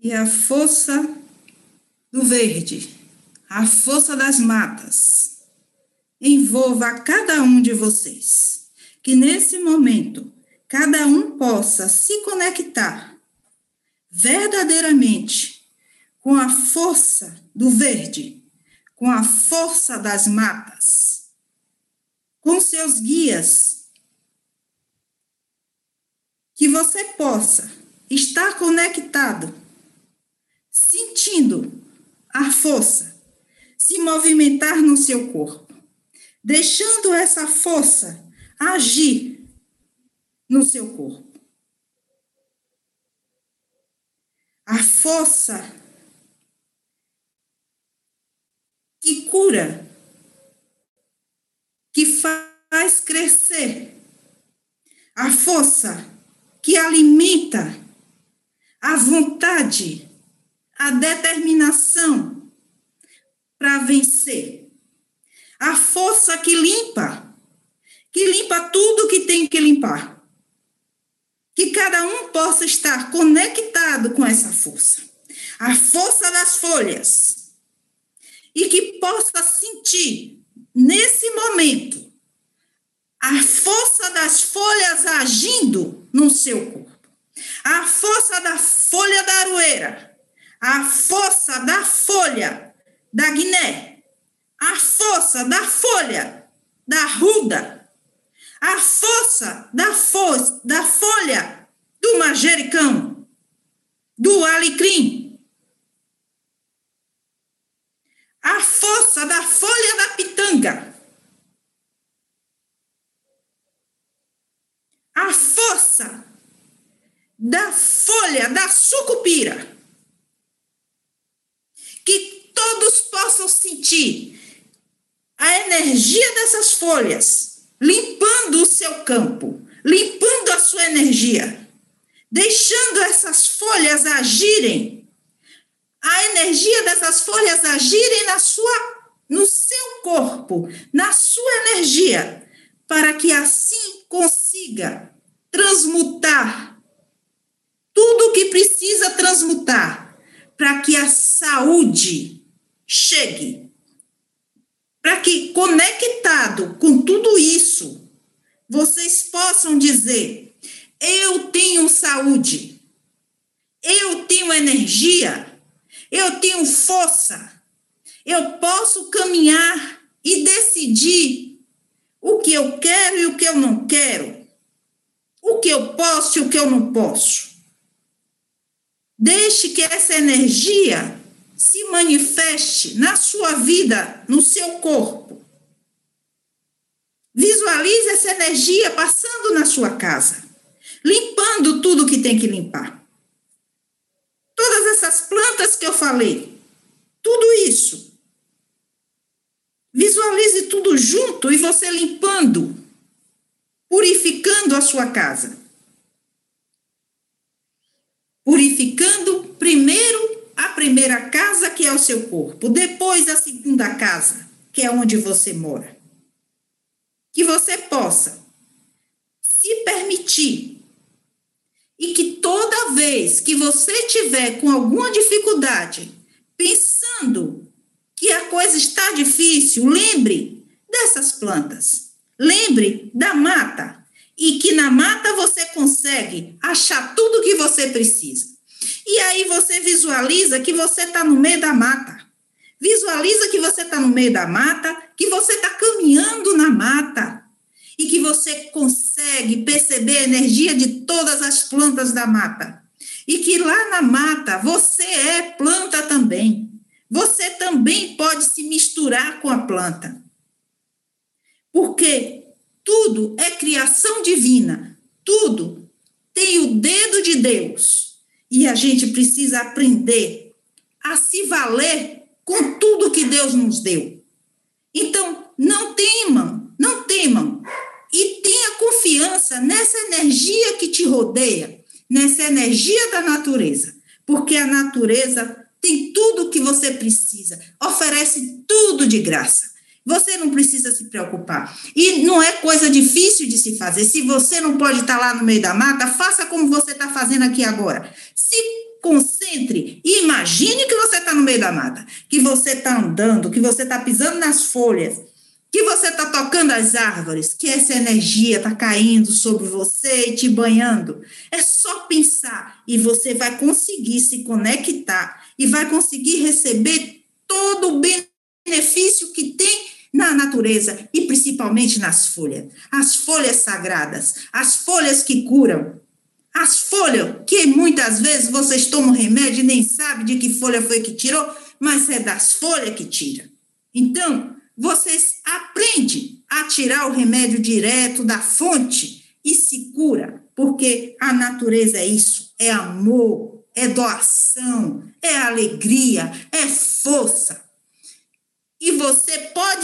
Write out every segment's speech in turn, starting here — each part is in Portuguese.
e a força do verde, a força das matas, envolva cada um de vocês. Que nesse momento, cada um possa se conectar verdadeiramente com a força do verde, com a força das matas, com seus guias. Que você possa estar conectado sentindo a força se movimentar no seu corpo, deixando essa força agir no seu corpo. A força que cura, que faz crescer, a força que alimenta a vontade a determinação para vencer, a força que limpa, que limpa tudo que tem que limpar. Que cada um possa estar conectado com essa força, a força das folhas, e que possa sentir nesse momento a força das folhas agindo no seu corpo, a força da folha da aroeira a força da folha da Guiné, a força da folha da ruda, a força da, fo da folha do manjericão, do alecrim, a força da folha da pitanga, a força da folha da sucupira que todos possam sentir a energia dessas folhas limpando o seu campo, limpando a sua energia, deixando essas folhas agirem, a energia dessas folhas agirem na sua no seu corpo, na sua energia, para que assim consiga transmutar tudo o que precisa transmutar para que a saúde chegue, para que, conectado com tudo isso, vocês possam dizer: eu tenho saúde, eu tenho energia, eu tenho força, eu posso caminhar e decidir o que eu quero e o que eu não quero, o que eu posso e o que eu não posso. Deixe que essa energia se manifeste na sua vida, no seu corpo. Visualize essa energia passando na sua casa, limpando tudo que tem que limpar. Todas essas plantas que eu falei, tudo isso. Visualize tudo junto e você limpando, purificando a sua casa purificando primeiro primeira casa, que é o seu corpo, depois a segunda casa, que é onde você mora. Que você possa se permitir e que toda vez que você tiver com alguma dificuldade, pensando que a coisa está difícil, lembre dessas plantas, lembre da mata, e que na mata você consegue achar tudo que você precisa. E aí você visualiza que você está no meio da mata. Visualiza que você está no meio da mata, que você está caminhando na mata e que você consegue perceber a energia de todas as plantas da mata. E que lá na mata você é planta também. Você também pode se misturar com a planta. Porque tudo é criação divina. Tudo tem o dedo de Deus. E a gente precisa aprender a se valer com tudo que Deus nos deu. Então, não temam, não temam. E tenha confiança nessa energia que te rodeia, nessa energia da natureza. Porque a natureza tem tudo o que você precisa, oferece tudo de graça. Você não precisa se preocupar. E não é coisa difícil de se fazer. Se você não pode estar lá no meio da mata, faça como você está fazendo aqui agora. Se concentre e imagine que você está no meio da mata, que você está andando, que você está pisando nas folhas, que você está tocando as árvores, que essa energia está caindo sobre você e te banhando. É só pensar e você vai conseguir se conectar e vai conseguir receber todo o benefício que tem na natureza e principalmente nas folhas. As folhas sagradas, as folhas que curam, as folhas que muitas vezes vocês tomam remédio e nem sabem de que folha foi que tirou, mas é das folhas que tira. Então, vocês aprendem a tirar o remédio direto da fonte e se cura, porque a natureza é isso, é amor, é doação, é alegria, é força. E você pode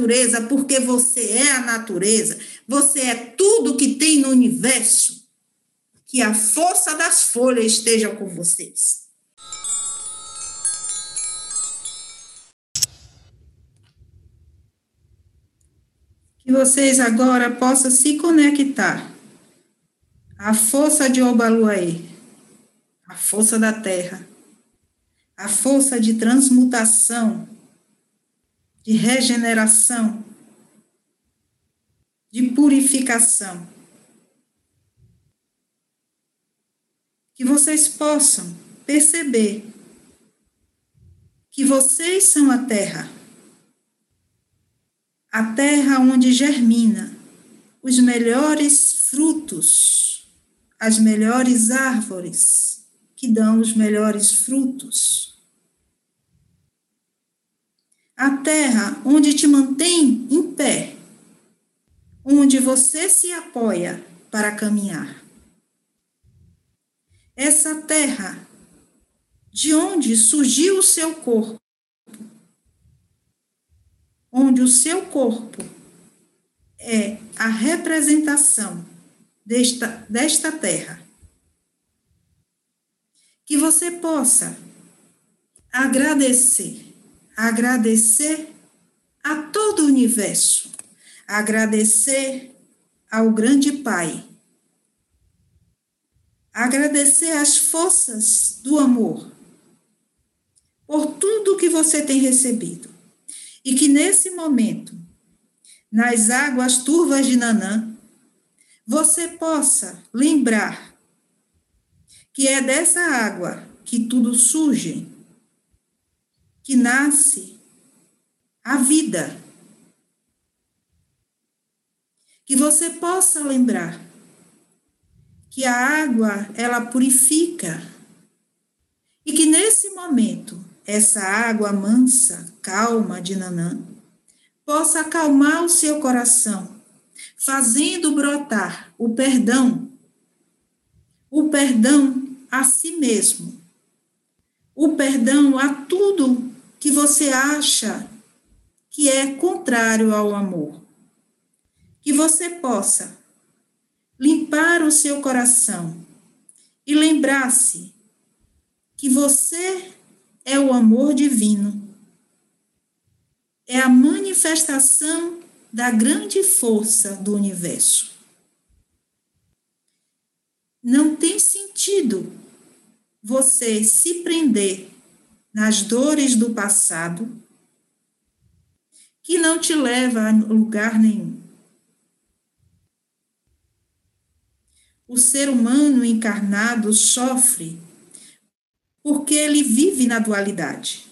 natureza, porque você é a natureza, você é tudo que tem no universo. Que a força das folhas esteja com vocês. que vocês agora possam se conectar à força de Obaluaê, à força da terra, à força de transmutação, de regeneração, de purificação. Que vocês possam perceber que vocês são a terra a terra onde germina os melhores frutos, as melhores árvores que dão os melhores frutos. A terra onde te mantém em pé, onde você se apoia para caminhar. Essa terra de onde surgiu o seu corpo onde o seu corpo é a representação desta, desta terra. Que você possa agradecer, agradecer a todo o universo, agradecer ao grande Pai, agradecer as forças do amor por tudo que você tem recebido. E que nesse momento, nas águas turvas de Nanã, você possa lembrar que é dessa água que tudo surge, que nasce a vida. Que você possa lembrar que a água ela purifica e que nesse momento essa água mansa, calma de Nanã, possa acalmar o seu coração, fazendo brotar o perdão, o perdão a si mesmo, o perdão a tudo que você acha que é contrário ao amor. Que você possa limpar o seu coração e lembrar-se que você é o amor divino. É a manifestação da grande força do universo. Não tem sentido você se prender nas dores do passado que não te leva a lugar nenhum. O ser humano encarnado sofre porque ele vive na dualidade.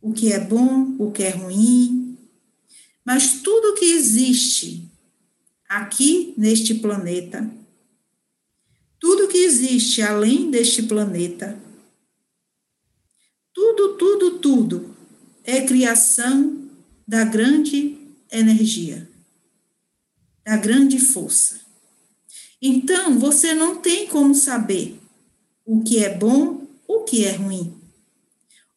O que é bom, o que é ruim. Mas tudo que existe aqui neste planeta, tudo que existe além deste planeta, tudo, tudo, tudo é criação da grande energia, da grande força. Então, você não tem como saber o que é bom o que é ruim.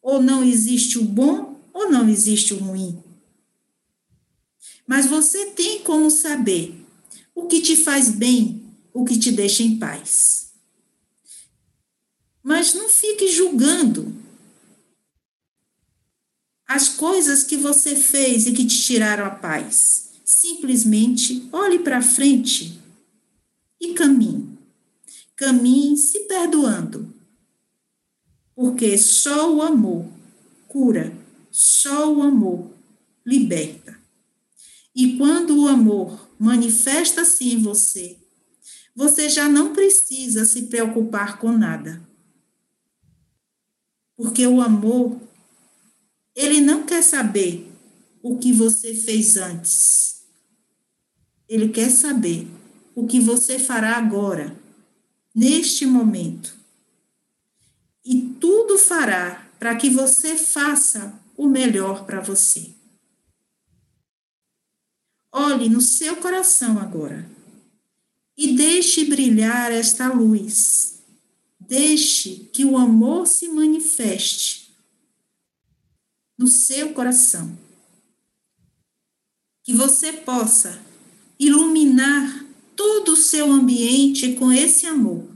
Ou não existe o bom, ou não existe o ruim. Mas você tem como saber o que te faz bem, o que te deixa em paz. Mas não fique julgando as coisas que você fez e que te tiraram a paz. Simplesmente olhe para frente e caminhe. Caminhe se perdoando Porque só o amor cura, só o amor liberta. E quando o amor manifesta-se em você, você já não precisa se preocupar com nada. Porque o amor, ele não quer saber o que você fez antes. Ele quer saber o que você fará agora, neste momento. E tudo fará para que você faça o melhor para você. Olhe no seu coração agora e deixe brilhar esta luz. Deixe que o amor se manifeste no seu coração. Que você possa iluminar todo o seu ambiente com esse amor.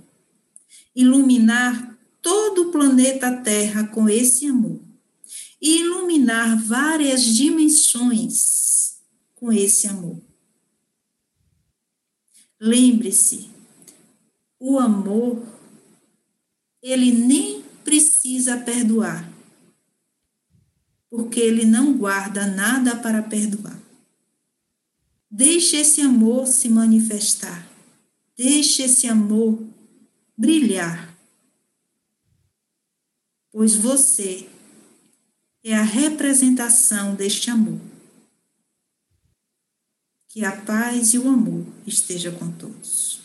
Iluminar todo o planeta Terra com esse amor. E iluminar várias dimensões com esse amor. Lembre-se, o amor, ele nem precisa perdoar, porque ele não guarda nada para perdoar. Deixe esse amor se manifestar, deixe esse amor brilhar, pois você é a representação deste amor. Que a paz e o amor esteja com todos.